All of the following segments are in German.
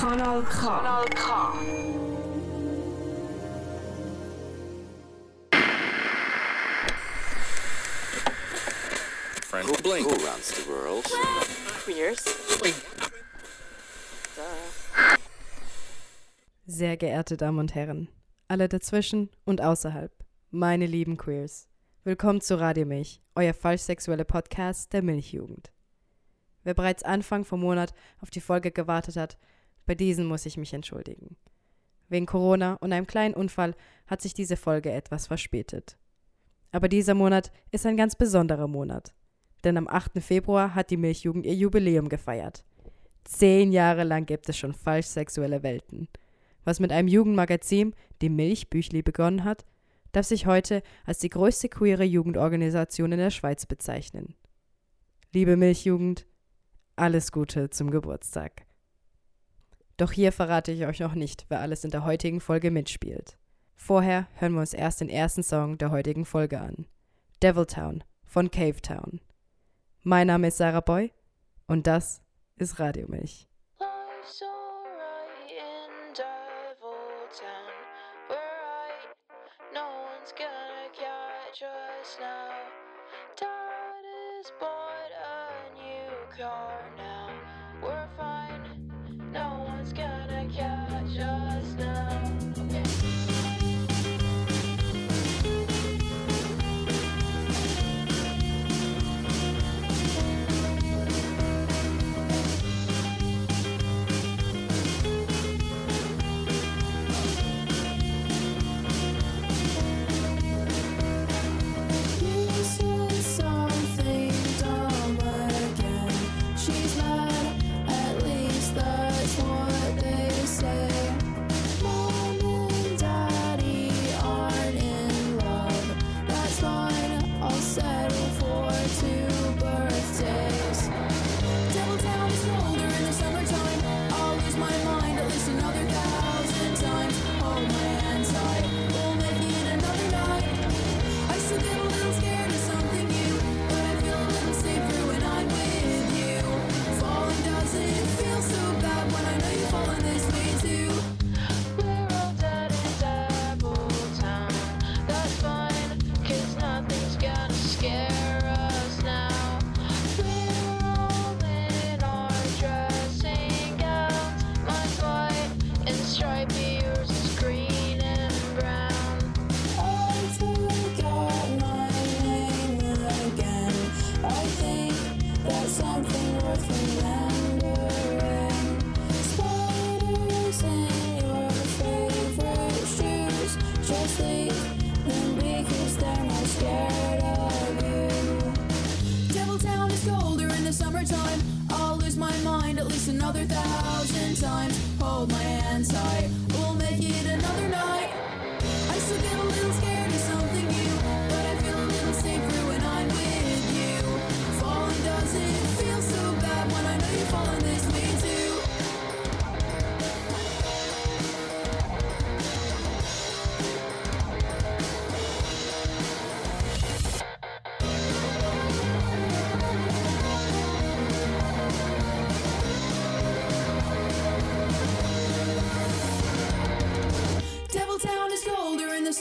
Kanal K. Kanal K. Friend. Who, blink. Who runs the world? Queers. Sehr geehrte Damen und Herren, alle dazwischen und außerhalb, meine lieben Queers, willkommen zu Radio Milch, euer falsch-sexuelle Podcast der Milchjugend. Wer bereits Anfang vom Monat auf die Folge gewartet hat, bei diesen muss ich mich entschuldigen. Wegen Corona und einem kleinen Unfall hat sich diese Folge etwas verspätet. Aber dieser Monat ist ein ganz besonderer Monat, denn am 8. Februar hat die Milchjugend ihr Jubiläum gefeiert. Zehn Jahre lang gibt es schon falsch-sexuelle Welten. Was mit einem Jugendmagazin, dem Milchbüchli, begonnen hat, darf sich heute als die größte queere Jugendorganisation in der Schweiz bezeichnen. Liebe Milchjugend, alles Gute zum Geburtstag. Doch hier verrate ich euch noch nicht, wer alles in der heutigen Folge mitspielt. Vorher hören wir uns erst den ersten Song der heutigen Folge an. Deviltown von Cavetown. Mein Name ist Sarah Boy und das ist Radio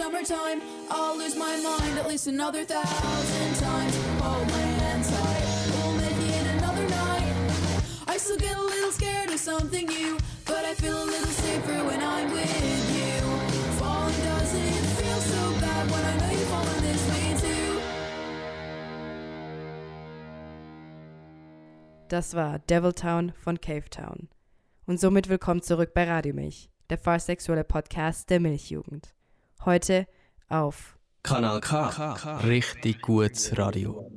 summertime. I'll lose my mind at least another thousand times. Hold my hand tight, we'll make it another night. I still get a little scared of something new, but I feel a little safer when I'm with you. Falling doesn't feel so bad when I know you're falling this way too. Das war Deviltown von Cavetown. Und somit willkommen zurück bei Radio Milch, der falsch-sexuelle Podcast der Milchjugend. Heute auf Kanal K. Richtig gutes Radio.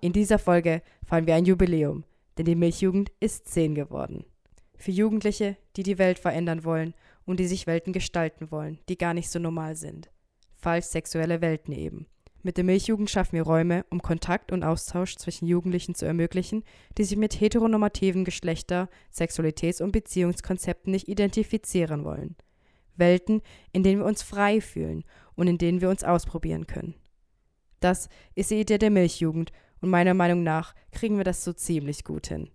In dieser Folge feiern wir ein Jubiläum, denn die Milchjugend ist 10 geworden. Für Jugendliche, die die Welt verändern wollen und die sich Welten gestalten wollen, die gar nicht so normal sind. Falsch sexuelle Welten eben. Mit der Milchjugend schaffen wir Räume, um Kontakt und Austausch zwischen Jugendlichen zu ermöglichen, die sich mit heteronormativen Geschlechter-, Sexualitäts- und Beziehungskonzepten nicht identifizieren wollen. Welten, in denen wir uns frei fühlen und in denen wir uns ausprobieren können. Das ist die Idee der Milchjugend und meiner Meinung nach kriegen wir das so ziemlich gut hin.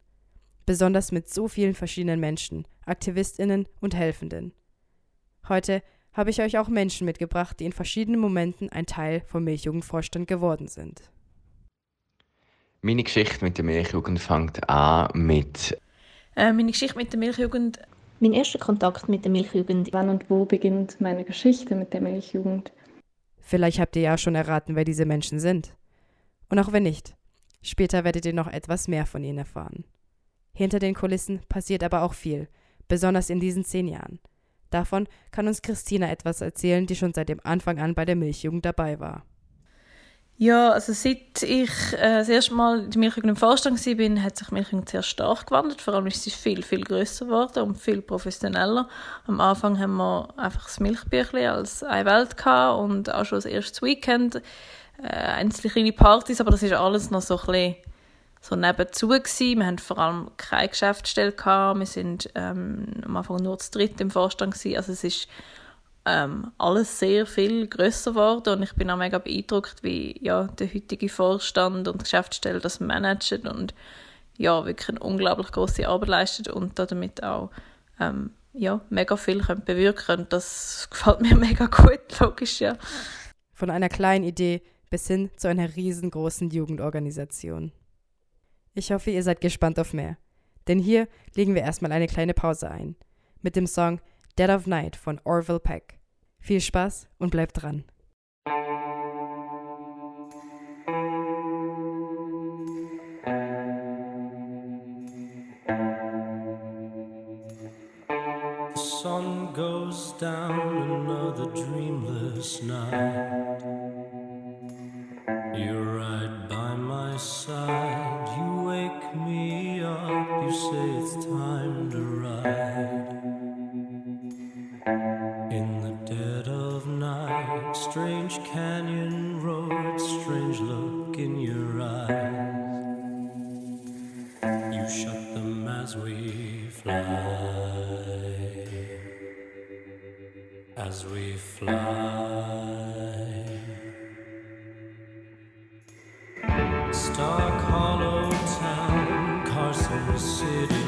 besonders mit so vielen verschiedenen Menschen, Aktivistinnen und Helfenden. Heute habe ich euch auch Menschen mitgebracht, die in verschiedenen Momenten ein Teil vom Milchjugendvorstand geworden sind. Meine Geschichte mit der Milchjugend fängt an mit Äh, meine Geschichte mit der Milchjugend, Mein erster Kontakt mit der Milchjugend Wann und wo beginnt meine Geschichte mit der Milchjugend? Vielleicht habt ihr ja schon erraten, wer diese Menschen sind. Und auch wenn nicht, später werdet ihr noch etwas mehr von ihnen erfahren. Hinter den Kulissen passiert aber auch viel, besonders in diesen zehn Jahren. Davon kann uns Christina etwas erzählen, die schon seit dem Anfang an bei der Milchjugend dabei war. Ja, also seit ich äh, das erste Mal in der Milchjugend im Vorstand war, hat sich die Milchjugend sehr stark gewandelt. Vor allem ist sie viel, viel grösser geworden und viel professioneller. Am Anfang haben wir einfach das Milchbüchlein als eine Welt gehabt und auch schon das erste Weekend, äh, einzelne kleine Partys, aber das ist alles noch so ein bisschen so nebenzu gewesen. Wir haben vor allem keine Geschäftsstelle gehabt. Wir sind ähm, am Anfang nur zu dritt im Vorstand gewesen. Also es ist ähm, alles sehr viel grösser geworden und ich bin auch mega beeindruckt, wie ja, der heutige Vorstand und Geschäftsstelle das managen und ja, wirklich eine unglaublich große Arbeit leistet und damit auch ähm, ja, mega viel können bewirken und das gefällt mir mega gut, logisch, ja. Von einer kleinen Idee bis hin zu einer riesengroßen Jugendorganisation. Ich hoffe, ihr seid gespannt auf mehr. Denn hier legen wir erstmal eine kleine Pause ein. Mit dem Song Dead of Night von Orville Peck. Viel Spaß und bleibt dran. City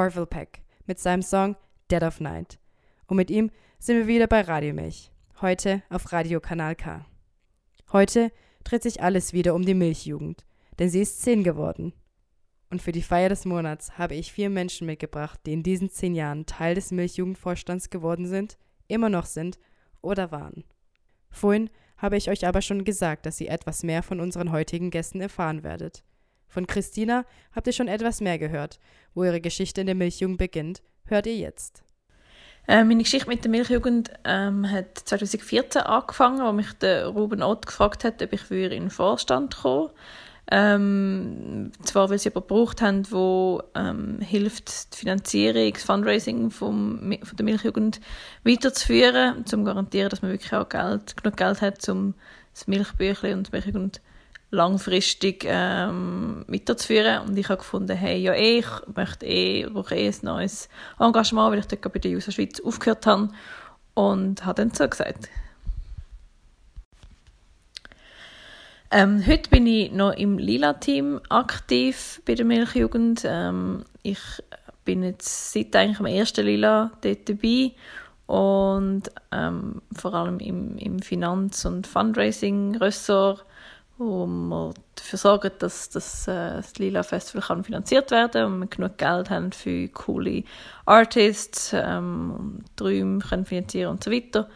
Orville Peck mit seinem Song Dead of Night. Und mit ihm sind wir wieder bei Radio Milch, heute auf Radio Kanal K. Heute dreht sich alles wieder um die Milchjugend, denn sie ist zehn geworden. Und für die Feier des Monats habe ich vier Menschen mitgebracht, die in diesen zehn Jahren Teil des Milchjugendvorstands geworden sind, immer noch sind oder waren. Vorhin habe ich euch aber schon gesagt, dass ihr etwas mehr von unseren heutigen Gästen erfahren werdet. Von Christina habt ihr schon etwas mehr gehört. Wo ihre Geschichte in der Milchjugend beginnt, hört ihr jetzt. Äh, meine Geschichte mit der Milchjugend ähm, hat 2014 angefangen, wo mich der Ruben Ott gefragt hat, ob ich für in den Vorstand komme. Ähm, zwar, weil sie jemanden gebraucht haben, der ähm, hilft, die Finanzierung, das Fundraising vom, von der Milchjugend weiterzuführen, um zu garantieren, dass man wirklich auch Geld, genug Geld hat, um das Milchbüchlein und die Milchjugend langfristig ähm, weiterzuführen. Und ich habe gefunden, hey, ja, ich möchte eh, brauche eh ein neues Engagement, weil ich dort bei der User Schweiz aufgehört habe. Und habe dann so gesagt. Ähm, heute bin ich noch im Lila-Team aktiv bei der Milchjugend. Ähm, ich bin jetzt seit eigentlich am ersten Lila dort dabei und ähm, vor allem im, im Finanz- und Fundraising-Ressort, wo wir dafür sorgen, dass, dass äh, das Lila Festival kann finanziert werden und wir genug Geld haben für coole Artists, ähm, Träume können finanzieren und so weiter.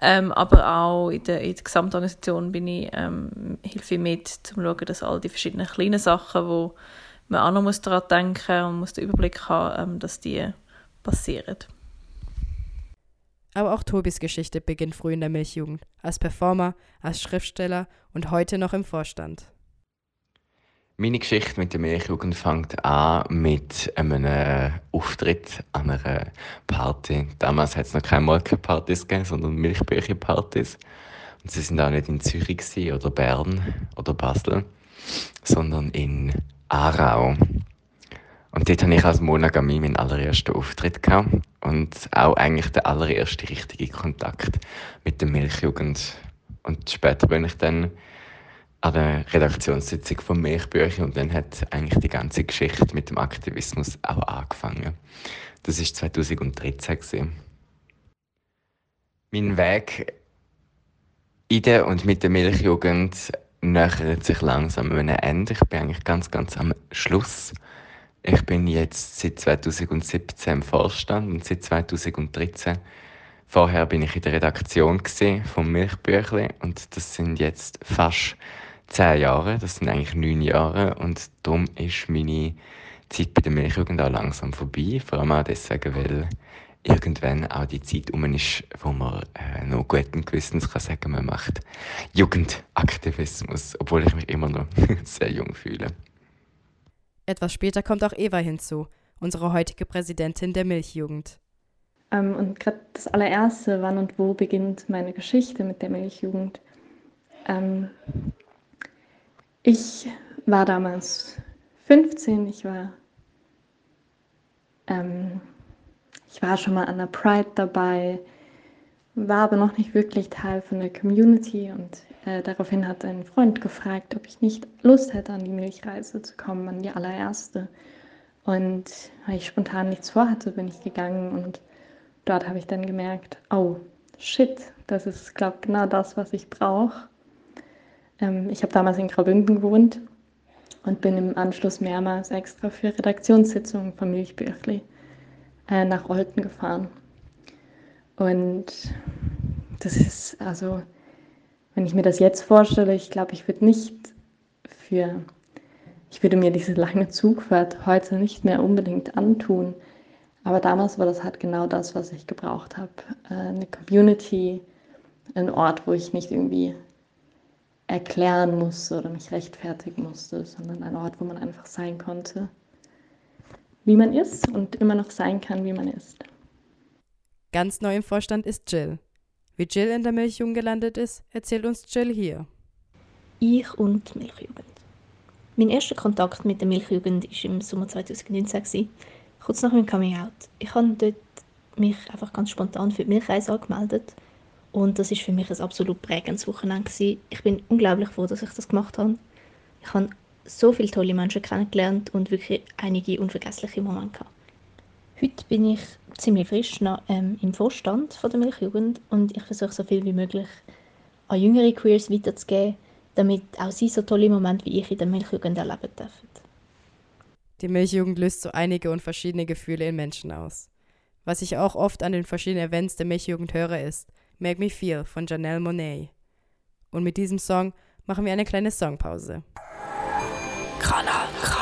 Ähm, aber auch in der, in der Gesamtorganisation bin ich, ähm, helfe ich mit, um zu schauen, dass all die verschiedenen kleinen Sachen, wo man auch noch muss daran denken und muss den Überblick haben, ähm, dass die passieren. Aber auch Tobis Geschichte beginnt früh in der Milchjugend, als Performer, als Schriftsteller und heute noch im Vorstand. Meine Geschichte mit der Milchjugend fängt an mit einem Auftritt an einer Party. Damals hat es noch keine Molkenpartys gegeben, sondern Milchbücherpartys. Und sie sind auch nicht in Zürich oder Bern oder Basel, sondern in Aarau. Und dort hatte ich als Monogamie meinen allerersten Auftritt. Gehabt. Und auch eigentlich der allererste richtige Kontakt mit der Milchjugend. Und später bin ich dann an der Redaktionssitzung von Milchbücher und dann hat eigentlich die ganze Geschichte mit dem Aktivismus auch angefangen. Das ist 2013 gewesen. Mein Weg in der und mit der Milchjugend nähert sich langsam einem Ende. Ich bin eigentlich ganz, ganz am Schluss. Ich bin jetzt seit 2017 im Vorstand und seit 2013 Vorher bin ich in der Redaktion vom Milchbüchli und das sind jetzt fast zehn Jahre, das sind eigentlich neun Jahre und darum ist meine Zeit bei der Milchjugend auch langsam vorbei, vor allem auch deswegen, weil irgendwann auch die Zeit um ist, wo man äh, noch guten Gewissens kann sagen, man macht Jugendaktivismus, obwohl ich mich immer noch sehr jung fühle. Etwas später kommt auch Eva hinzu, unsere heutige Präsidentin der Milchjugend. Ähm, und gerade das allererste, wann und wo beginnt meine Geschichte mit der Milchjugend? Ähm, ich war damals 15, ich war, ähm, ich war schon mal an der Pride dabei, war aber noch nicht wirklich Teil von der Community und äh, daraufhin hat ein Freund gefragt, ob ich nicht Lust hätte, an die Milchreise zu kommen, an die allererste. Und weil ich spontan nichts vorhatte, bin ich gegangen und dort habe ich dann gemerkt, oh, shit, das ist, glaube ich, genau das, was ich brauche. Ähm, ich habe damals in Graubünden gewohnt und bin im Anschluss mehrmals extra für Redaktionssitzungen von Milchbüchli äh, nach Olten gefahren. Und das ist also, wenn ich mir das jetzt vorstelle, ich glaube, ich würde nicht für, ich würde mir diese lange Zugfahrt heute nicht mehr unbedingt antun. Aber damals war das halt genau das, was ich gebraucht habe. Äh, eine Community, ein Ort, wo ich nicht irgendwie erklären musste oder mich rechtfertigen musste, sondern ein Ort, wo man einfach sein konnte, wie man ist und immer noch sein kann, wie man ist. Ganz neu im Vorstand ist Jill. Wie Jill in der Milchjugend gelandet ist, erzählt uns Jill hier. Ich und Milchjugend. Mein erster Kontakt mit der Milchjugend war im Sommer 2019. Kurz nach meinem Coming Out. Ich habe dort mich einfach ganz spontan für die Milchreise angemeldet. Und das ist für mich ein absolut prägendes Wochenende. Ich bin unglaublich froh, dass ich das gemacht habe. Ich habe so viele tolle Menschen kennengelernt und wirklich einige unvergessliche Momente gehabt. Heute bin ich ziemlich frisch noch, ähm, im Vorstand von der Milchjugend und ich versuche so viel wie möglich an jüngere Queers weiterzugeben, damit auch sie so tolle Momente wie ich in der Milchjugend erleben dürfen. Die Milchjugend löst so einige und verschiedene Gefühle in Menschen aus. Was ich auch oft an den verschiedenen Events der Milchjugend höre, ist Make Me Feel von Janelle Monet. Und mit diesem Song machen wir eine kleine Songpause. Kanal K.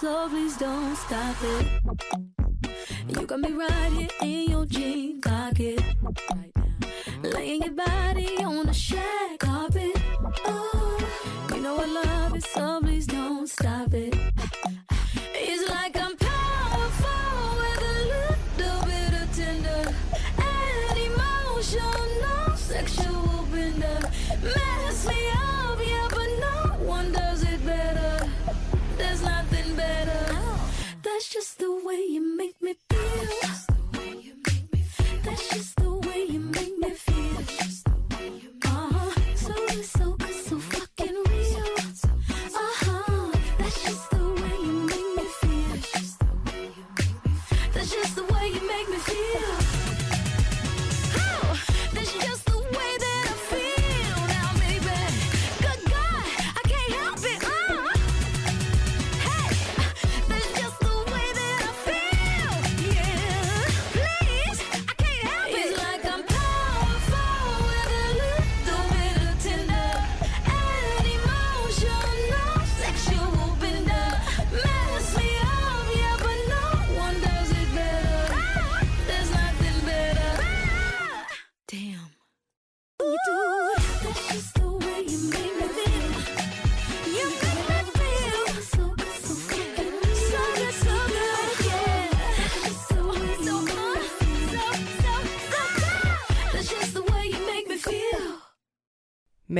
so please don't stop it. You got me right here in your jean pocket. Laying your body on the shag carpet. Oh, you know I love it, so please don't stop it. It's like I'm That's just the way you make me feel. That's just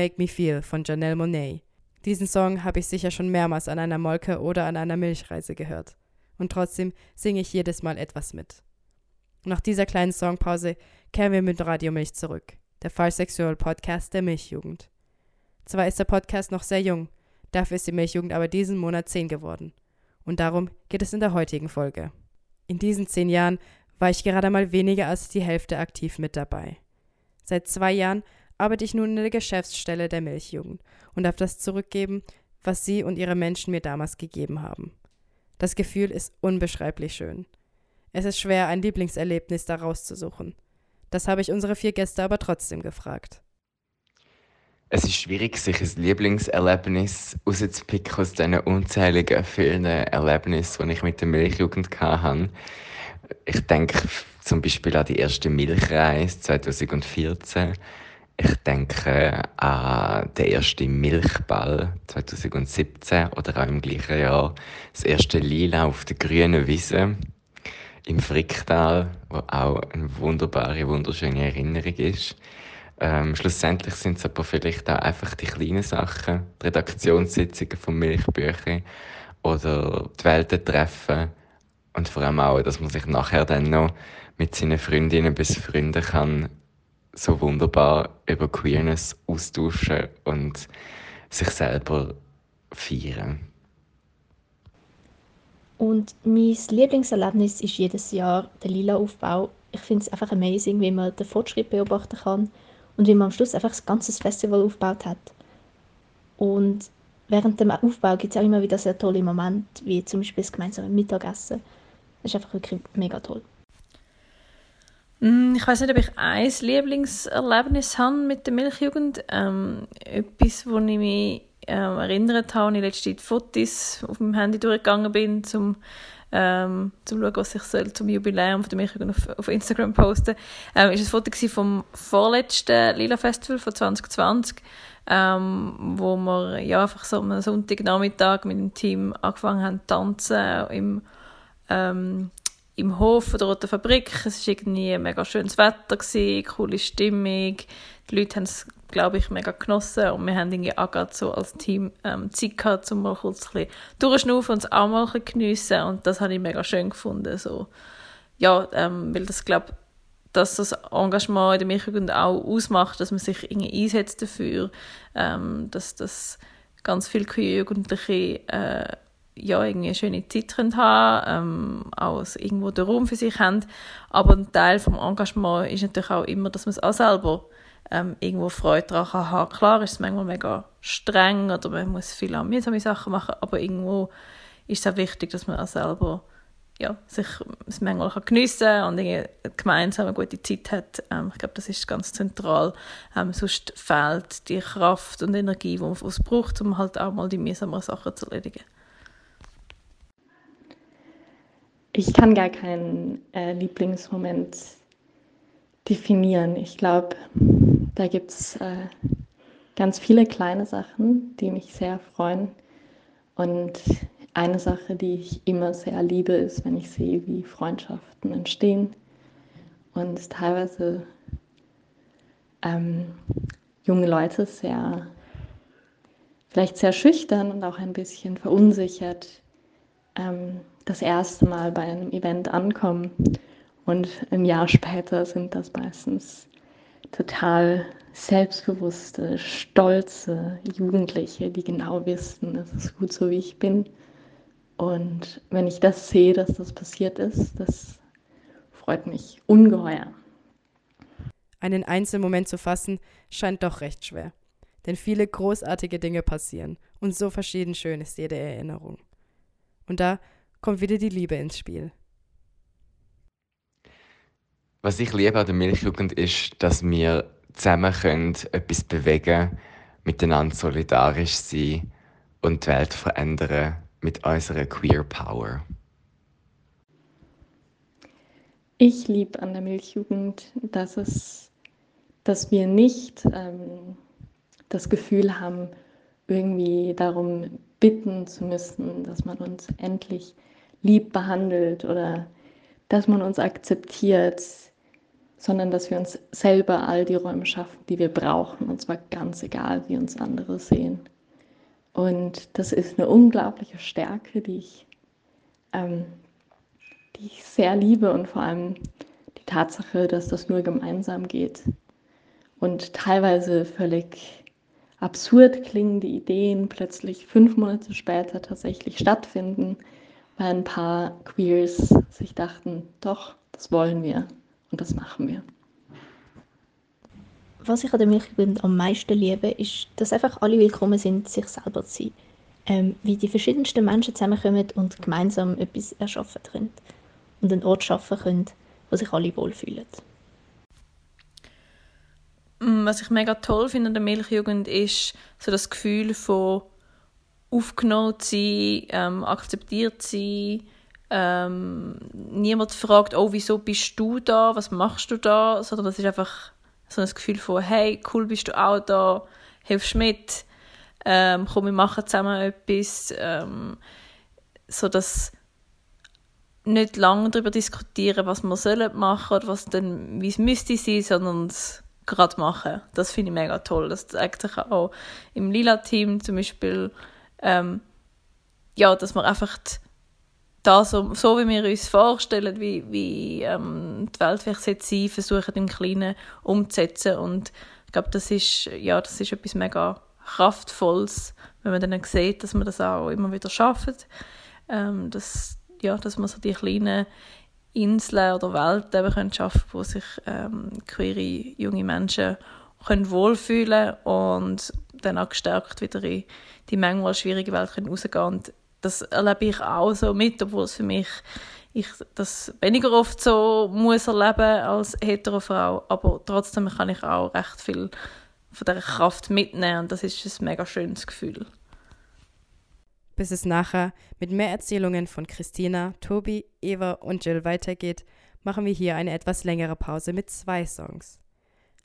Make Me Feel von Janelle Monet. Diesen Song habe ich sicher schon mehrmals an einer Molke oder an einer Milchreise gehört. Und trotzdem singe ich jedes Mal etwas mit. Nach dieser kleinen Songpause kehren wir mit Radio Milch zurück, der Fallsexual Podcast der Milchjugend. Zwar ist der Podcast noch sehr jung, dafür ist die Milchjugend aber diesen Monat zehn geworden. Und darum geht es in der heutigen Folge. In diesen zehn Jahren war ich gerade mal weniger als die Hälfte aktiv mit dabei. Seit zwei Jahren arbeite ich nun in der Geschäftsstelle der Milchjugend und darf das zurückgeben, was Sie und Ihre Menschen mir damals gegeben haben. Das Gefühl ist unbeschreiblich schön. Es ist schwer, ein Lieblingserlebnis da rauszusuchen. Das habe ich unsere vier Gäste aber trotzdem gefragt. Es ist schwierig, sich ein Lieblingserlebnis rauszupicken aus diesen unzähligen vielen Erlebnissen, die ich mit der Milchjugend hatte. Ich denke zum Beispiel an die erste Milchreise 2014. Ich denke an den ersten Milchball 2017 oder auch im gleichen Jahr. Das erste Lila auf der grünen Wiese im Fricktal, wo auch eine wunderbare, wunderschöne Erinnerung ist. Ähm, schlussendlich sind es aber vielleicht auch einfach die kleinen Sachen, die Redaktionssitzungen von Milchbüchern oder die Weltentreffen Und vor allem auch, dass man sich nachher dann noch mit seinen Freundinnen bis Freunden kann so wunderbar über Queerness austauschen und sich selber feiern. Und mein Lieblingserlebnis ist jedes Jahr der Lila-Aufbau. Ich finde es einfach amazing, wie man den Fortschritt beobachten kann und wie man am Schluss einfach das ganze Festival aufgebaut hat. Und während dem Aufbau gibt es auch immer wieder sehr tolle Momente, wie zum Beispiel das gemeinsame Mittagessen. Das ist einfach wirklich mega toll. Mm, Ich weiß nicht, ob ich ein Lieblingserlebnis habe mit der Milchjugend. Ähm, etwas, wo ich mich ähm, erinnert habe, als ich letzte Zeit Fotos auf meinem Handy durchgegangen bin, um ähm, zum schauen, was ich soll zum Jubiläum von der Milchjugend auf, auf Instagram posten. Ähm, ist ein Foto vom vorletzten Lila Festival von 2020, ähm, wo wir ja einfach so am Sonntagnachmittag mit dem Team angefangen haben zu tanzen im ähm, im Hof der Roten Fabrik. Es war irgendwie mega schönes Wetter, gewesen, coole Stimmung. Die Leute haben es, glaube ich, mega genossen und wir haben irgendwie auch gerade so als Team ähm, Zeit gehabt, um mal kurz ein durchschnaufen und es auch mal ein geniessen und das habe ich mega schön gefunden. So. Ja, ähm, weil das, glaube dass das Engagement in der Milchjugend auch ausmacht, dass man sich irgendwie einsetzt dafür, ähm, dass das ganz viele Jugendliche äh, ja, irgendwie eine schöne Zeit haben, ähm, auch irgendwo den Raum für sich haben. Aber ein Teil vom Engagement ist natürlich auch immer, dass man es auch selber ähm, irgendwo Freude daran haben. Klar ist es manchmal mega streng oder man muss viele mühsame Sachen machen, aber irgendwo ist es auch wichtig, dass man auch selber ja, sich es manchmal geniessen kann und gemeinsam eine gute Zeit hat. Ähm, ich glaube, das ist ganz zentral. Ähm, sonst fehlt die Kraft und Energie, die es braucht, um halt auch mal die mühsamen Sachen zu erledigen. Ich kann gar keinen äh, Lieblingsmoment definieren. Ich glaube, da gibt es äh, ganz viele kleine Sachen, die mich sehr freuen. Und eine Sache, die ich immer sehr liebe, ist, wenn ich sehe, wie Freundschaften entstehen und teilweise ähm, junge Leute sehr, vielleicht sehr schüchtern und auch ein bisschen verunsichert ähm, das erste Mal bei einem Event ankommen und ein Jahr später sind das meistens total selbstbewusste, stolze Jugendliche, die genau wissen, es ist gut so, wie ich bin. Und wenn ich das sehe, dass das passiert ist, das freut mich ungeheuer. Einen Einzelmoment zu fassen, scheint doch recht schwer. Denn viele großartige Dinge passieren und so verschieden schön ist jede Erinnerung. Und da kommt wieder die Liebe ins Spiel. Was ich liebe an der Milchjugend ist, dass wir zusammen können etwas bewegen, miteinander solidarisch sein und die Welt verändern mit unserer Queer Power. Ich liebe an der Milchjugend, dass, es, dass wir nicht ähm, das Gefühl haben, irgendwie darum bitten zu müssen, dass man uns endlich lieb behandelt oder dass man uns akzeptiert, sondern dass wir uns selber all die Räume schaffen, die wir brauchen, und zwar ganz egal, wie uns andere sehen. Und das ist eine unglaubliche Stärke, die ich, ähm, die ich sehr liebe und vor allem die Tatsache, dass das nur gemeinsam geht. Und teilweise völlig absurd klingende Ideen plötzlich fünf Monate später tatsächlich stattfinden, weil ein paar Queers sich dachten, doch, das wollen wir und das machen wir. Was ich an der Milchjugend am meisten liebe, ist, dass einfach alle willkommen sind, sich selber zu sein. Ähm, wie die verschiedensten Menschen zusammenkommen und gemeinsam etwas erschaffen können. Und einen Ort schaffen können, wo sich alle wohlfühlen. Was ich mega toll finde an der Milchjugend ist so das Gefühl von aufgenommen zu sein, ähm, akzeptiert zu sein. Ähm, niemand fragt, oh, wieso bist du da, was machst du da, sondern das ist einfach so ein Gefühl von, hey, cool bist du auch da, hilfst mit, ähm, komm, wir machen zusammen etwas, ähm, so dass nicht lange darüber diskutieren, was wir sollen machen oder was dann, wie es müsste sein, sondern es gerade machen. Das finde ich mega toll. Das zeigt sich auch im Lila-Team zum Beispiel, ähm, ja, dass man einfach da so, so wie wir uns vorstellen, wie, wie ähm, die Welt vielleicht jetzt sein, versuchen im Kleinen umzusetzen und ich glaube, das ist, ja, das ist etwas mega Kraftvolles, wenn man dann sieht, dass man das auch immer wieder schafft, ähm, dass, ja, dass man so die kleinen Inseln oder Welten eben schaffen können, wo sich ähm, queere junge Menschen können wohlfühlen und dann auch gestärkt wieder in die manchmal schwierige Welt können rausgehen und das erlebe ich auch so mit, obwohl es für mich ich das weniger oft so muss erleben als hetero Frau, aber trotzdem kann ich auch recht viel von der Kraft mitnehmen und das ist ein mega schönes Gefühl. Bis es nachher mit mehr Erzählungen von Christina, Tobi, Eva und Jill weitergeht, machen wir hier eine etwas längere Pause mit zwei Songs.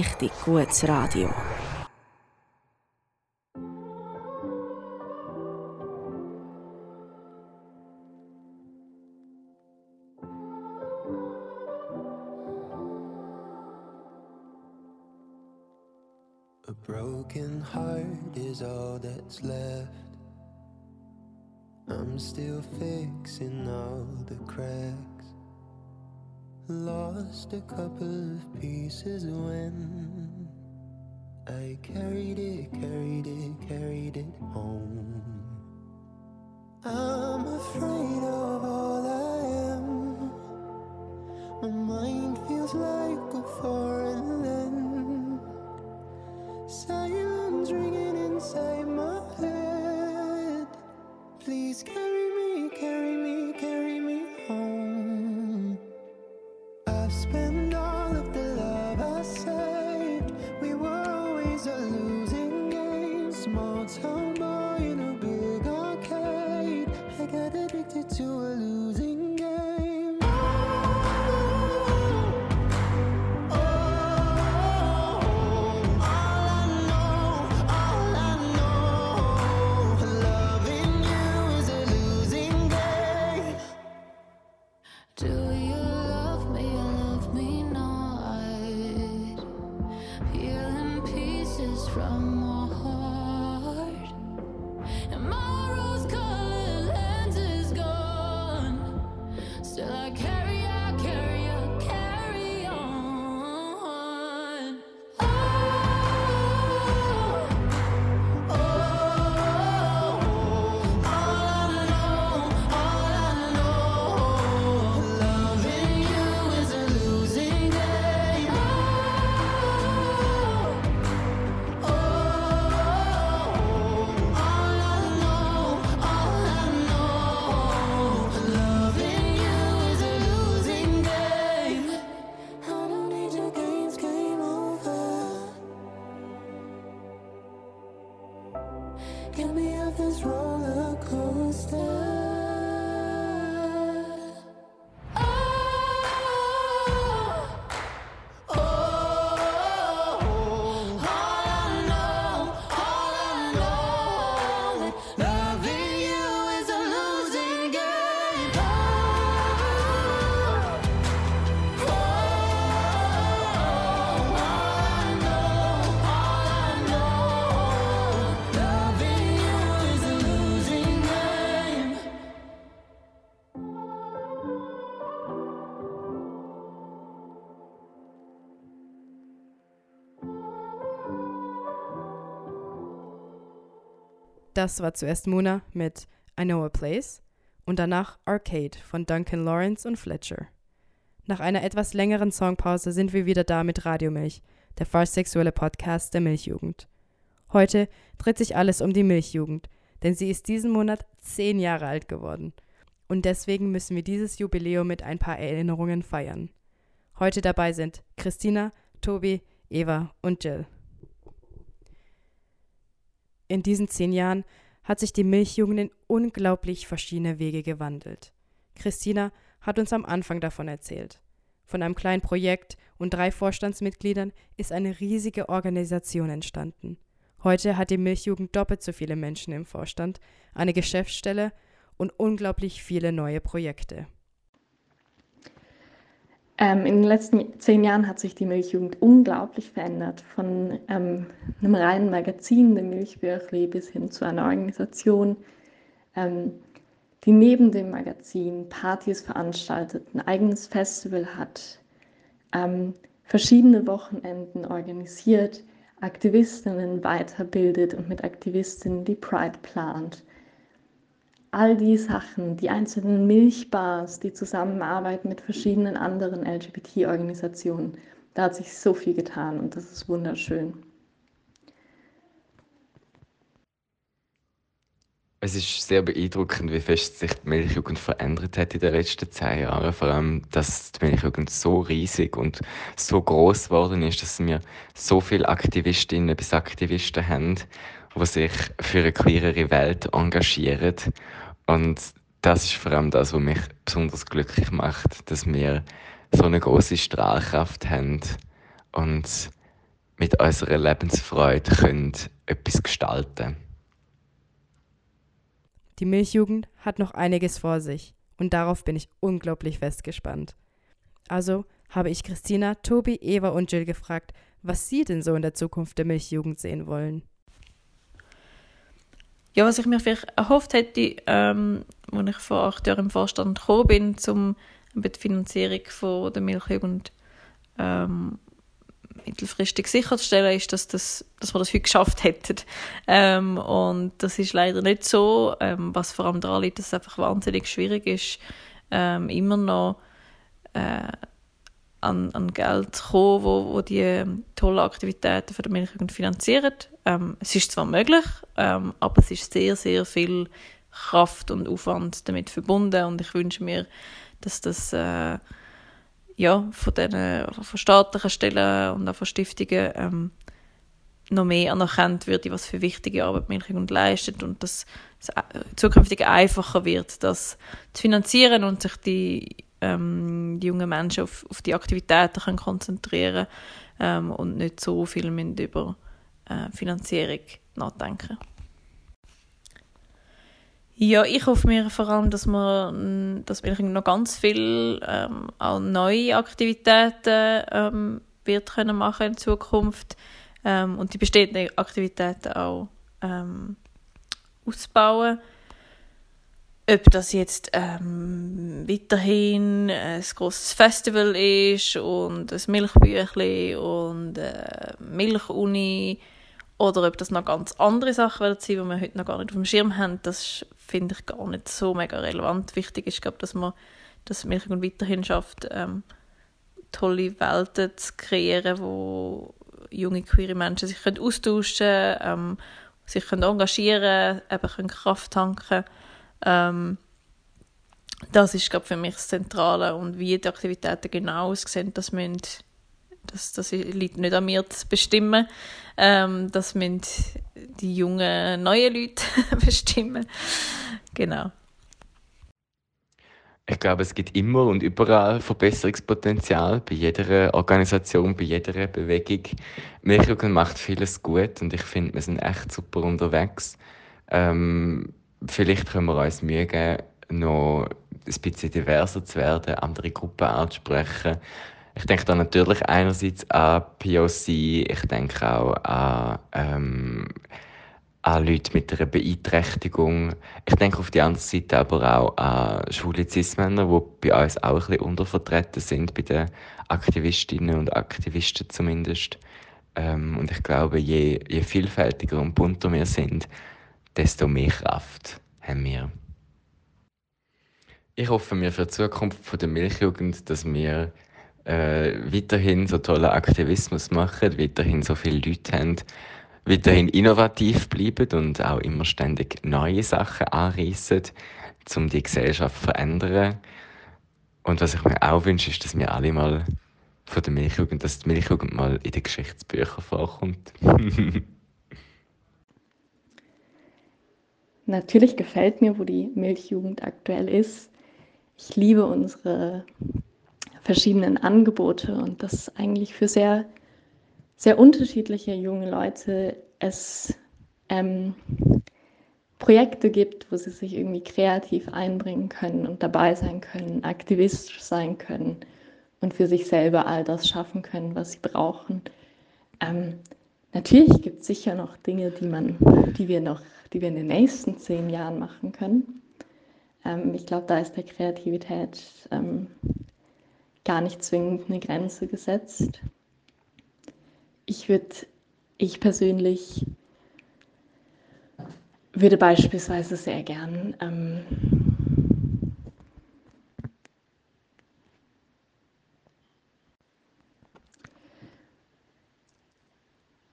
Richtig gutes Radio. A broken heart is all that's left. I'm still fixing all the cracks. Lost a couple of pieces when I carried it, carried it, carried it home. I'm afraid of all I am. My mind feels like a foreign land. I've all of the love I saved. We were always a losing game. Small town boy in a big arcade. I got addicted to a losing Das war zuerst Muna mit I Know a Place und danach Arcade von Duncan Lawrence und Fletcher. Nach einer etwas längeren Songpause sind wir wieder da mit Radiomilch, der falsch sexuelle Podcast der Milchjugend. Heute dreht sich alles um die Milchjugend, denn sie ist diesen Monat zehn Jahre alt geworden. Und deswegen müssen wir dieses Jubiläum mit ein paar Erinnerungen feiern. Heute dabei sind Christina, Tobi, Eva und Jill. In diesen zehn Jahren hat sich die Milchjugend in unglaublich verschiedene Wege gewandelt. Christina hat uns am Anfang davon erzählt. Von einem kleinen Projekt und drei Vorstandsmitgliedern ist eine riesige Organisation entstanden. Heute hat die Milchjugend doppelt so viele Menschen im Vorstand, eine Geschäftsstelle und unglaublich viele neue Projekte. Ähm, in den letzten zehn Jahren hat sich die Milchjugend unglaublich verändert. Von ähm, einem reinen Magazin, dem Milchbüchli, bis hin zu einer Organisation, ähm, die neben dem Magazin Partys veranstaltet, ein eigenes Festival hat, ähm, verschiedene Wochenenden organisiert, Aktivistinnen weiterbildet und mit Aktivistinnen die Pride plant. All die Sachen, die einzelnen Milchbars, die Zusammenarbeit mit verschiedenen anderen LGBT-Organisationen, da hat sich so viel getan und das ist wunderschön. Es ist sehr beeindruckend, wie fest sich die Milchjugend verändert hat in den letzten zehn Jahren. Vor allem, dass die Milchjugend so riesig und so groß geworden ist, dass wir so viele Aktivistinnen bis Aktivisten haben, die sich für eine queerere Welt engagieren. Und das ist vor allem das, was mich besonders glücklich macht, dass wir so eine große Strahlkraft haben und mit unserer Lebensfreude können etwas gestalten Die Milchjugend hat noch einiges vor sich und darauf bin ich unglaublich fest gespannt. Also habe ich Christina, Tobi, Eva und Jill gefragt, was sie denn so in der Zukunft der Milchjugend sehen wollen. Ja, was ich mir vielleicht erhofft hätte, ähm, als ich vor acht Jahren im Vorstand gekommen bin, um die Finanzierung von der Milchjugend ähm, mittelfristig sicherzustellen, ist, dass, das, dass wir das heute geschafft hätten. Ähm, und das ist leider nicht so, ähm, was vor allem daran liegt, dass es einfach wahnsinnig schwierig ist, ähm, immer noch äh, an, an Geld kommen, wo, wo die ähm, tollen Aktivitäten von der Milchjugend finanzieren. Ähm, es ist zwar möglich, ähm, aber es ist sehr, sehr viel Kraft und Aufwand damit verbunden und ich wünsche mir, dass das äh, ja, von, den, von staatlichen Stellen und auch von Stiftungen ähm, noch mehr anerkannt wird, was für wichtige Arbeit Milchjugend leistet und dass es äh, zukünftig einfacher wird, das zu finanzieren und sich die ähm, die jungen Menschen auf, auf die Aktivitäten können konzentrieren ähm, und nicht so viel über äh, Finanzierung nachdenken. Ja, ich hoffe mir vor allem, dass wir, mm, dass wir noch ganz viel ähm, auch neue Aktivitäten ähm, wird können machen in Zukunft ähm, und die bestehenden Aktivitäten auch ähm, ausbauen ob das jetzt ähm, weiterhin ein großes Festival ist und ein Milchbüchli und eine Milchuni oder ob das noch ganz andere Sachen werden sein, die wir heute noch gar nicht auf dem Schirm haben, das finde ich gar nicht so mega relevant. Wichtig ist, glaube dass man das Milch und weiterhin schafft, ähm, tolle Welten zu kreieren, wo junge queere Menschen sich können austauschen können, ähm, sich können engagieren können Kraft tanken können ähm, das ist glaube für mich das Zentrale und wie die Aktivitäten genau aussehen, das müssen das, das liegt nicht an mir zu bestimmen. Ähm, das müssen die jungen, neuen Leute bestimmen. Genau. Ich glaube, es gibt immer und überall Verbesserungspotenzial bei jeder Organisation, bei jeder Bewegung. Milchjugend macht vieles gut und ich finde, wir sind echt super unterwegs. Ähm, vielleicht können wir uns Mühe geben, noch ein bisschen diverser zu werden, andere Gruppen anzusprechen. Ich denke da natürlich einerseits an POC, ich denke auch an, ähm, an Leute mit einer Beeinträchtigung. Ich denke auf die andere Seite aber auch an schwule Cis-Männer, die bei uns auch ein bisschen untervertreten sind, bei den Aktivistinnen und Aktivisten zumindest. Ähm, und ich glaube, je, je vielfältiger und bunter wir sind, desto mehr Kraft haben wir. Ich hoffe mir für die Zukunft der Milchjugend, dass wir äh, weiterhin so tollen Aktivismus machen, weiterhin so viele Leute haben, weiterhin innovativ bleiben und auch immer ständig neue Sachen anreißen, um die Gesellschaft zu verändern. Und was ich mir auch wünsche, ist, dass wir alle mal von der Milchjugend, dass die Milchjugend mal in den Geschichtsbüchern vorkommt. Natürlich gefällt mir, wo die Milchjugend aktuell ist. Ich liebe unsere verschiedenen Angebote und dass eigentlich für sehr, sehr unterschiedliche junge Leute es ähm, Projekte gibt, wo sie sich irgendwie kreativ einbringen können und dabei sein können, aktivistisch sein können und für sich selber all das schaffen können, was sie brauchen. Ähm, natürlich gibt es sicher noch Dinge, die man, die wir noch die wir in den nächsten zehn Jahren machen können. Ähm, ich glaube, da ist der Kreativität ähm, gar nicht zwingend eine Grenze gesetzt. Ich würde, ich persönlich würde beispielsweise sehr gern ähm,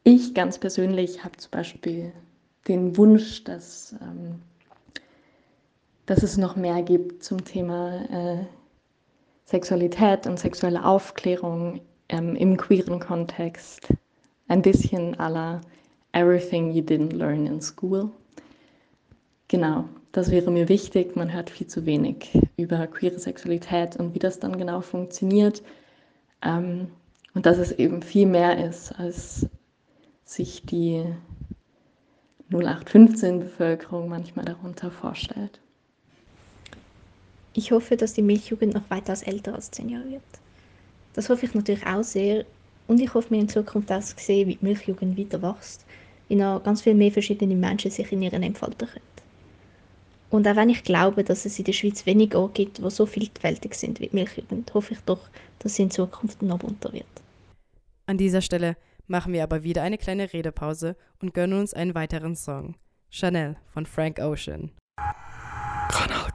ich ganz persönlich habe zum Beispiel den Wunsch, dass, ähm, dass es noch mehr gibt zum Thema äh, Sexualität und sexuelle Aufklärung ähm, im queeren Kontext. Ein bisschen à la Everything You Didn't Learn in School. Genau, das wäre mir wichtig. Man hört viel zu wenig über queere Sexualität und wie das dann genau funktioniert. Ähm, und dass es eben viel mehr ist, als sich die 0815-Bevölkerung manchmal darunter vorstellt. Ich hoffe, dass die Milchjugend noch weitaus älter als zehn Jahre wird. Das hoffe ich natürlich auch sehr. Und ich hoffe mir in Zukunft auch zu sehen, wie die Milchjugend weiter wächst, wie noch ganz viel mehr verschiedene Menschen sich in ihren entfalten können. Und auch wenn ich glaube, dass es in der Schweiz wenig Orte gibt, die so vielfältig sind wie die Milchjugend, hoffe ich doch, dass sie in Zukunft noch bunter wird. An dieser Stelle machen wir aber wieder eine kleine Redepause und gönnen uns einen weiteren Song. Chanel von Frank Ocean. Kanal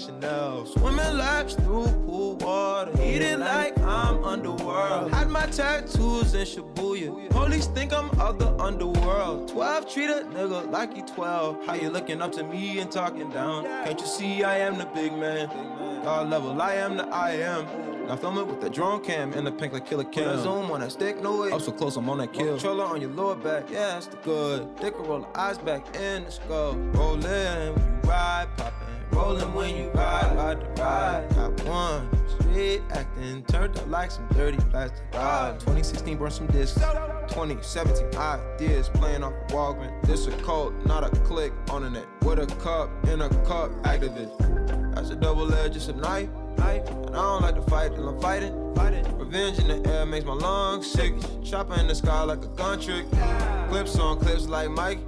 Chanel. Swimming laps through pool water, eating like I'm underworld. Had my tattoos in Shibuya, police think I'm of the underworld. 12 treat a nigga like he 12. How you looking up to me and talking down? Can't you see I am the big man? God level, I am the I am. Now film it with the drone cam and the pink like Killer Kim. Zoom on that stick, no way. I'm so close, I'm on that kill. Controller on your lower back, yeah, that's the good. Dick roll the eyes back in the skull. Rollin' when you ride, poppin'. Rollin' when you ride, ride the ride. Got one, street acting, turned up like some dirty plastic. Ride. 2016, burn some discs. 2017 ideas playing off of Walgreens. This a cult, not a click on the net. With a cup in a cup, activist. That's a double edge, just a knife. knife. And I don't like to fight till I'm fighting. fighting. Revenge in the air makes my lungs sick. Chopper in the sky like a gun trick. Clips on clips like Mike.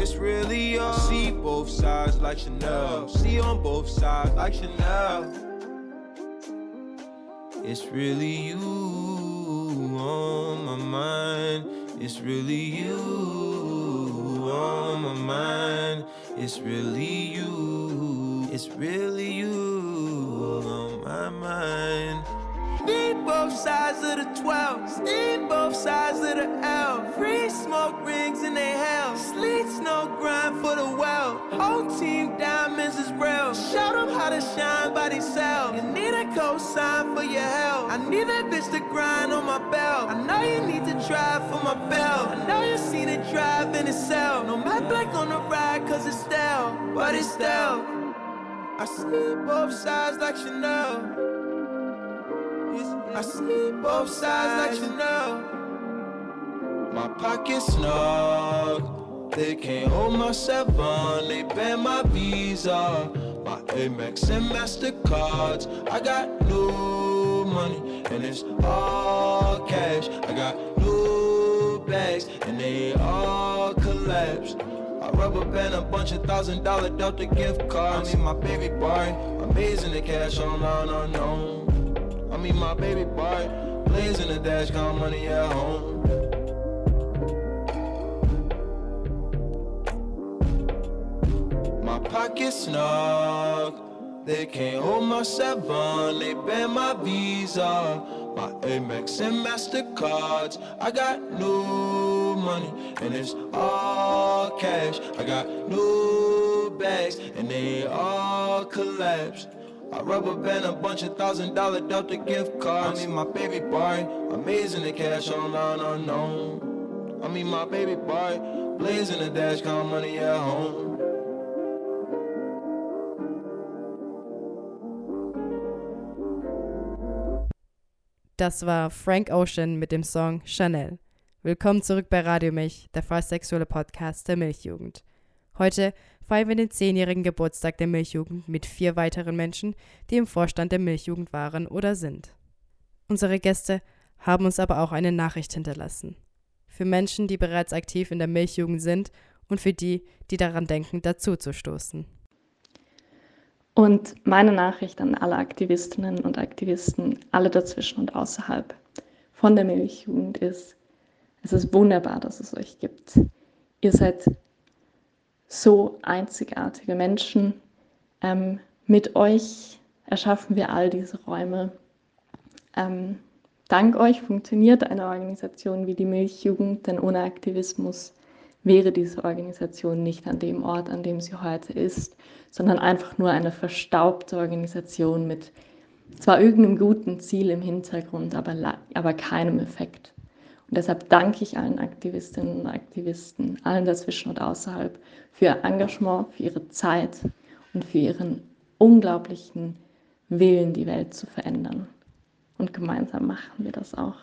It's really you. I see both sides like Chanel. See on both sides like Chanel. It's really you on my mind. It's really you on my mind. It's really you. It's really you on my mind. Need both sides of the 12. Need both sides of the L. Free smoke rings in they hell. Snow grind for the well. Whole team diamonds is real. Show them how to shine by themselves. You need a cosign for your help. I need that bitch to grind on my belt. I know you need to drive for my belt. I know you seen it drive in itself. No matte black on the ride cause it's stale. But it's stale. I see both sides like Chanel. I see both sides like Chanel. My pockets snug. They can't hold my seven. They ban my visa. My Amex and Mastercards. I got new money and it's all cash. I got new bags and they all collapsed. I rubber band a bunch of thousand dollar Delta gift cards. I mean my baby boy, amazing the cash online unknown. I mean my baby boy, blazing the dash, count money at home. My pockets snug, they can't hold my seven, they ban my visa. My Amex and Mastercards, I got new money and it's all cash. I got new bags and they all collapsed. I rubber band a bunch of thousand dollar Delta gift cards. I mean my baby boy, amazing the cash online unknown. I mean my baby boy, blazing the dash, count money at home. Das war Frank Ocean mit dem Song Chanel. Willkommen zurück bei Radio Milch, der fast sexuelle Podcast der Milchjugend. Heute feiern wir den zehnjährigen Geburtstag der Milchjugend mit vier weiteren Menschen, die im Vorstand der Milchjugend waren oder sind. Unsere Gäste haben uns aber auch eine Nachricht hinterlassen. Für Menschen, die bereits aktiv in der Milchjugend sind und für die, die daran denken, dazuzustoßen. Und meine Nachricht an alle Aktivistinnen und Aktivisten, alle dazwischen und außerhalb von der Milchjugend ist, es ist wunderbar, dass es euch gibt. Ihr seid so einzigartige Menschen. Ähm, mit euch erschaffen wir all diese Räume. Ähm, dank euch funktioniert eine Organisation wie die Milchjugend, denn ohne Aktivismus wäre diese Organisation nicht an dem Ort, an dem sie heute ist, sondern einfach nur eine verstaubte Organisation mit zwar irgendeinem guten Ziel im Hintergrund, aber, aber keinem Effekt. Und deshalb danke ich allen Aktivistinnen und Aktivisten, allen dazwischen und außerhalb, für ihr Engagement, für ihre Zeit und für ihren unglaublichen Willen, die Welt zu verändern. Und gemeinsam machen wir das auch.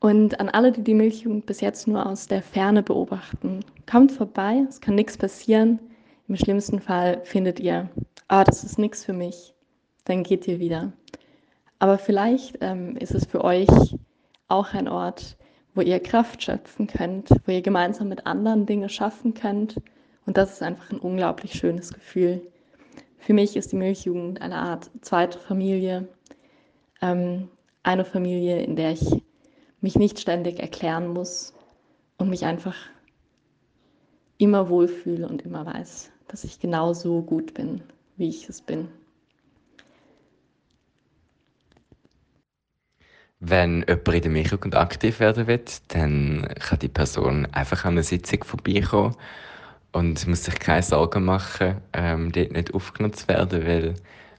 Und an alle, die die Milchjugend bis jetzt nur aus der Ferne beobachten, kommt vorbei, es kann nichts passieren. Im schlimmsten Fall findet ihr, ah, das ist nichts für mich, dann geht ihr wieder. Aber vielleicht ähm, ist es für euch auch ein Ort, wo ihr Kraft schöpfen könnt, wo ihr gemeinsam mit anderen Dinge schaffen könnt. Und das ist einfach ein unglaublich schönes Gefühl. Für mich ist die Milchjugend eine Art zweite Familie. Ähm, eine Familie, in der ich mich nicht ständig erklären muss und mich einfach immer wohlfühle und immer weiß, dass ich genau so gut bin, wie ich es bin. Wenn jemand in der Milchjugend aktiv werden will, dann kann die Person einfach an eine Sitzung vorbeikommen und muss sich keine Sorgen machen, ähm, dort nicht aufgenommen zu werden, weil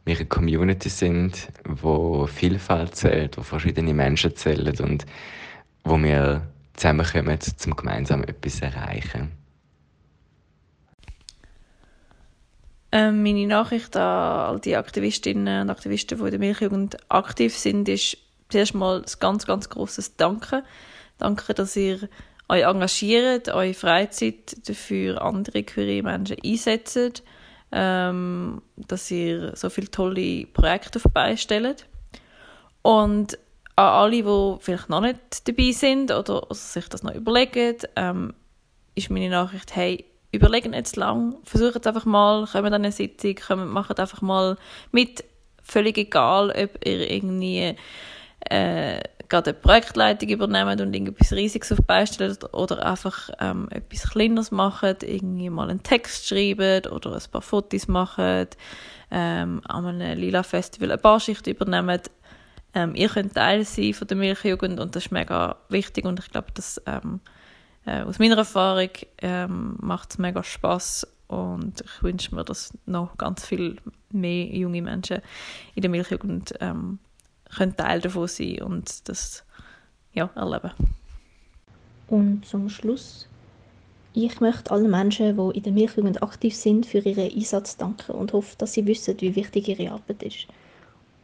wir eine Community sind, wo Vielfalt zählt, wo verschiedene Menschen zählen und wo wir zusammenkommen, um gemeinsam etwas zu erreichen. Ähm, meine Nachricht an all die Aktivistinnen und Aktivisten, die in der Milchjugend aktiv sind, ist zuerst mal ein ganz, ganz grosses Danke. Danke, dass ihr euch engagiert, eure Freizeit dafür andere queere Menschen einsetzt, ähm, dass ihr so viele tolle Projekte auf stellt. Und an alle, die vielleicht noch nicht dabei sind oder sich das noch überlegen, ähm, ist meine Nachricht, hey, überlegen zu lang, versucht einfach mal, kommt an eine Sitzung, kommt, macht einfach mal mit, völlig egal, ob ihr irgendwie äh, gerade eine Projektleitung übernehmt und irgendetwas Riesiges auf stellt oder einfach ähm, etwas Kleineres macht, irgendwie mal einen Text schreibt oder ein paar Fotos macht, ähm, an einem Lila Festival eine Barschicht übernehmt. Ähm, ihr könnt Teil sein von der Milchjugend und das ist mega wichtig und ich glaube, dass ähm, äh, aus meiner Erfahrung ähm, macht es mega Spaß und ich wünsche mir, dass noch ganz viel mehr junge Menschen in der Milchjugend ähm, können Teil davon sein und das ja, erleben. Und zum Schluss, ich möchte allen Menschen, die in der Milchjugend aktiv sind, für ihren Einsatz danken und hoffe, dass sie wissen, wie wichtig ihre Arbeit ist.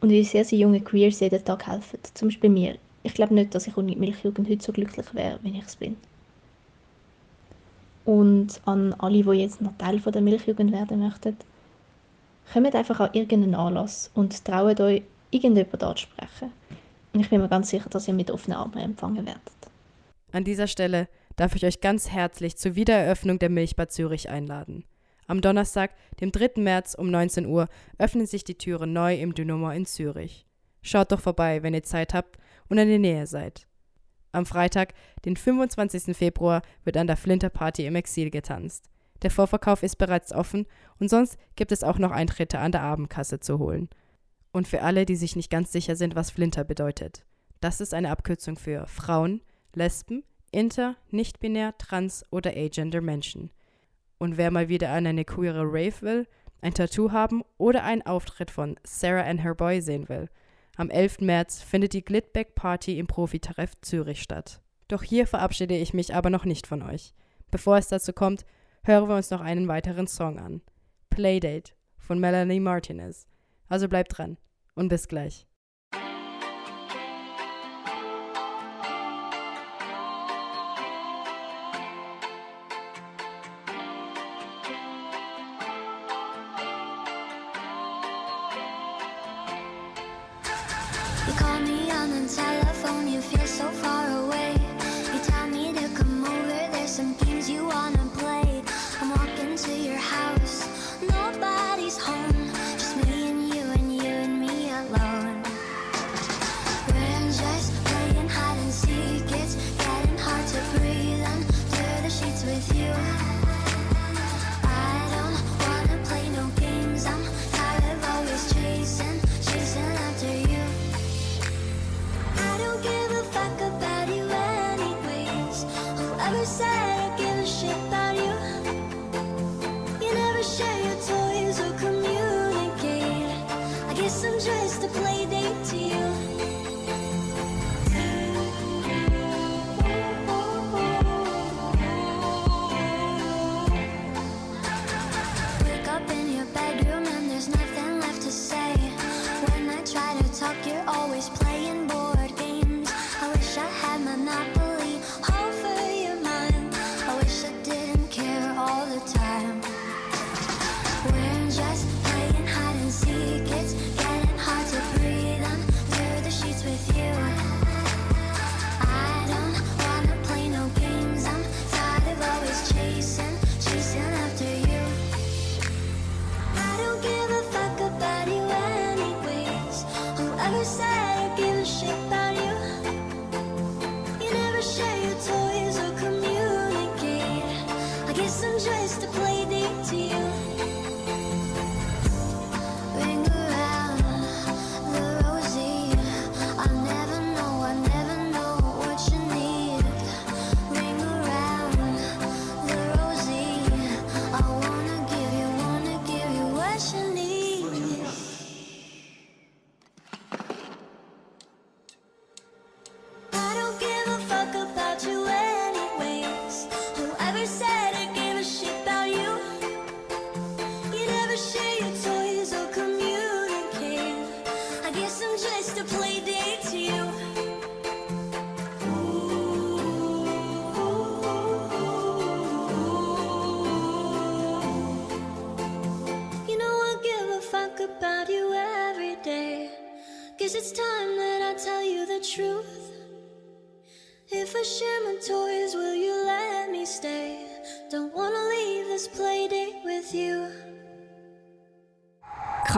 Und wie sehr sie junge Queers jeden Tag helfen. Zum Beispiel mir. Ich glaube nicht, dass ich ohne die Milchjugend heute so glücklich wäre, wie ich es bin. Und an alle, die jetzt noch Teil der Milchjugend werden möchten, kommt einfach an irgendeinen Anlass und traut euch, irgendjemand anzusprechen. Und ich bin mir ganz sicher, dass ihr mit offenen Armen empfangen werdet. An dieser Stelle darf ich euch ganz herzlich zur Wiedereröffnung der Milchbad Zürich einladen. Am Donnerstag, dem 3. März um 19 Uhr, öffnen sich die Türen neu im Dynamo in Zürich. Schaut doch vorbei, wenn ihr Zeit habt und in der Nähe seid. Am Freitag, den 25. Februar, wird an der Flinter Party im Exil getanzt. Der Vorverkauf ist bereits offen und sonst gibt es auch noch Eintritte an der Abendkasse zu holen. Und für alle, die sich nicht ganz sicher sind, was Flinter bedeutet. Das ist eine Abkürzung für Frauen, Lesben, Inter, nicht-binär, trans oder agender Menschen. Und wer mal wieder an eine queere Rave will, ein Tattoo haben oder einen Auftritt von Sarah and her Boy sehen will, am 11. März findet die Glitback Party im Profitreff Zürich statt. Doch hier verabschiede ich mich aber noch nicht von euch. Bevor es dazu kommt, hören wir uns noch einen weiteren Song an. Playdate von Melanie Martinez. Also bleibt dran und bis gleich.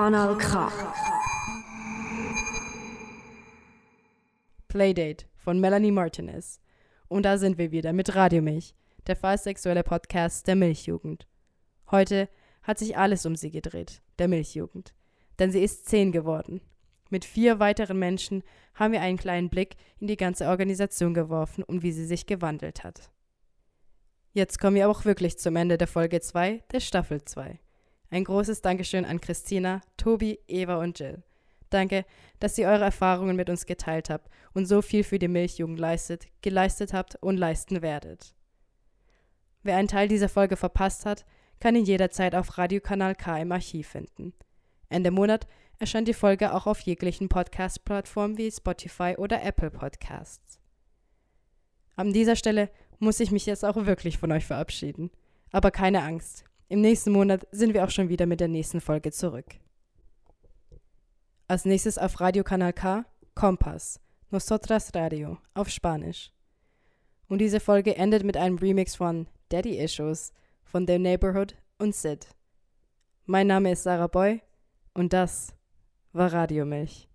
Kanal K. Playdate von Melanie Martinez. Und da sind wir wieder mit Radio Milch, der fallsexuelle Podcast der Milchjugend. Heute hat sich alles um sie gedreht, der Milchjugend. Denn sie ist zehn geworden. Mit vier weiteren Menschen haben wir einen kleinen Blick in die ganze Organisation geworfen und wie sie sich gewandelt hat. Jetzt kommen wir auch wirklich zum Ende der Folge 2 der Staffel 2. Ein großes Dankeschön an Christina, Tobi, Eva und Jill. Danke, dass ihr eure Erfahrungen mit uns geteilt habt und so viel für die Milchjugend leistet, geleistet habt und leisten werdet. Wer einen Teil dieser Folge verpasst hat, kann ihn jederzeit auf Radiokanal K im Archiv finden. Ende Monat erscheint die Folge auch auf jeglichen Podcast-Plattformen wie Spotify oder Apple Podcasts. An dieser Stelle muss ich mich jetzt auch wirklich von euch verabschieden. Aber keine Angst, im nächsten Monat sind wir auch schon wieder mit der nächsten Folge zurück. Als nächstes auf Radiokanal K, Kompass, Nosotras Radio, auf Spanisch. Und diese Folge endet mit einem Remix von Daddy Issues von The Neighborhood und Sid. Mein Name ist Sarah Boy und das war Radiomilch.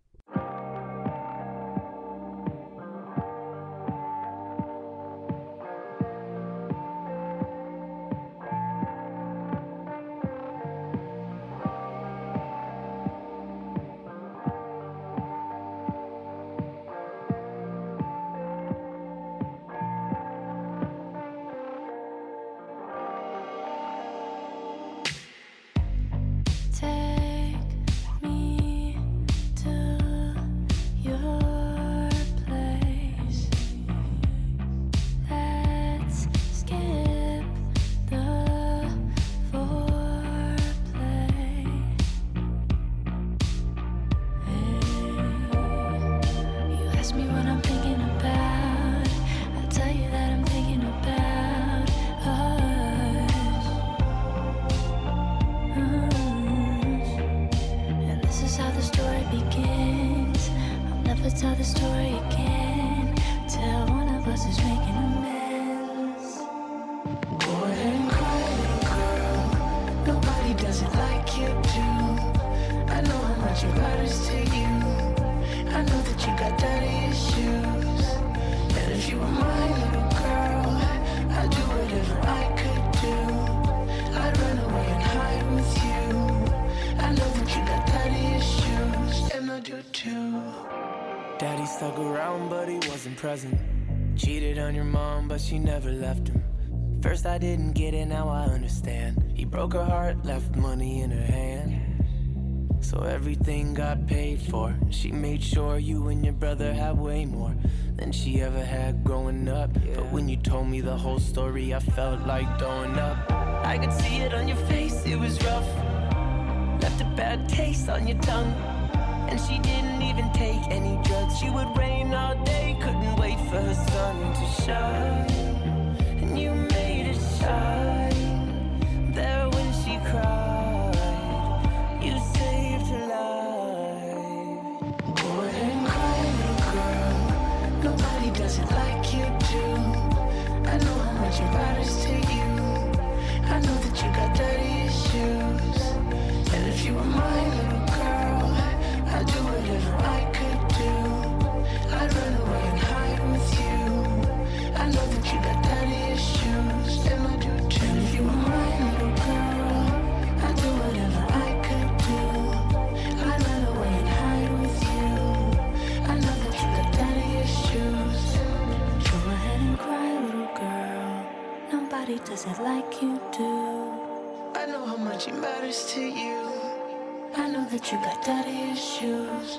She made sure you and your brother had way more than she ever had growing up. But when you told me the whole story, I felt like throwing up. I could see it on your face, it was rough. Left a bad taste on your tongue. And she didn't even take any drugs. She would rain all day, couldn't wait for her sun to shine. And you made it shine. Know how much it to you. I know that you got issues. And if you were my little girl, I'd do whatever I could do. I'd run Nobody does it like you do. I know how much it matters to you. I know that you got daddy issues,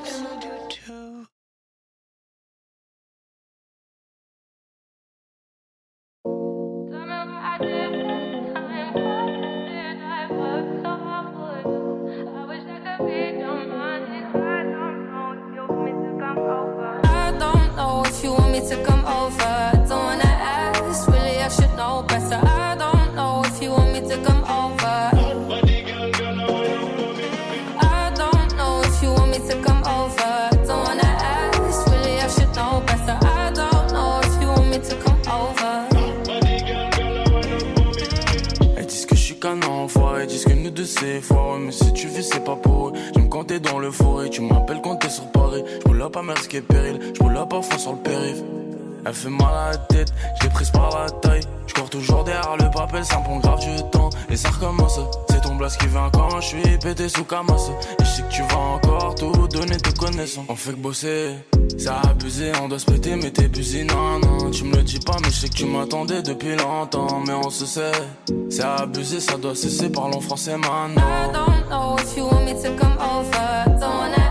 un enfoiré, disent que nous deux c'est foireux. Mais si tu vis, c'est pas pour eux. Tu me comptais dans le forêt, tu m'appelles quand t'es sur Paris. Je roule pas masqué péril, je pas fond sur le périph'. Elle fait mal à la tête, je l'ai prise par la taille. Je cours toujours derrière le papel, ça prend grave du temps. Et ça recommence, c'est ton blast qui vient quand je suis pété sous Camas. Et je sais que tu vas encore tout donner tes connaissances. On fait que bosser, c'est abusé, on doit se péter, mais t'es busy, non, non. Tu me le dis pas, mais je sais que tu m'attendais depuis longtemps. Mais on se sait, c'est abusé, ça doit cesser, parlons français maintenant. I don't know if you want me to come over. Don't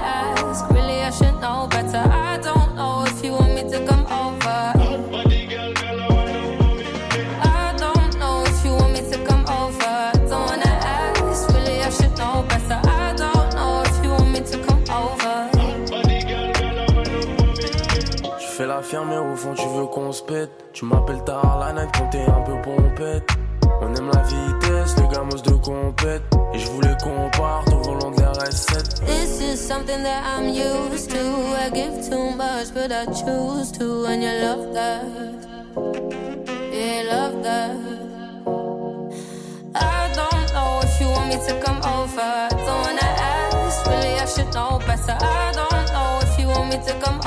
au fond tu veux qu'on se pète. Tu m'appelles tard la night quand t'es un peu pompette. On aime la vitesse, les gamos de compète. Et je voulais qu'on parte au volant de la RS7. This is something that I'm used to. I give too much, but I choose to. And you love that. Yeah, love that. I don't know if you want me to come over. Don't wanna ask, really, I should know better. I don't know if you want me to come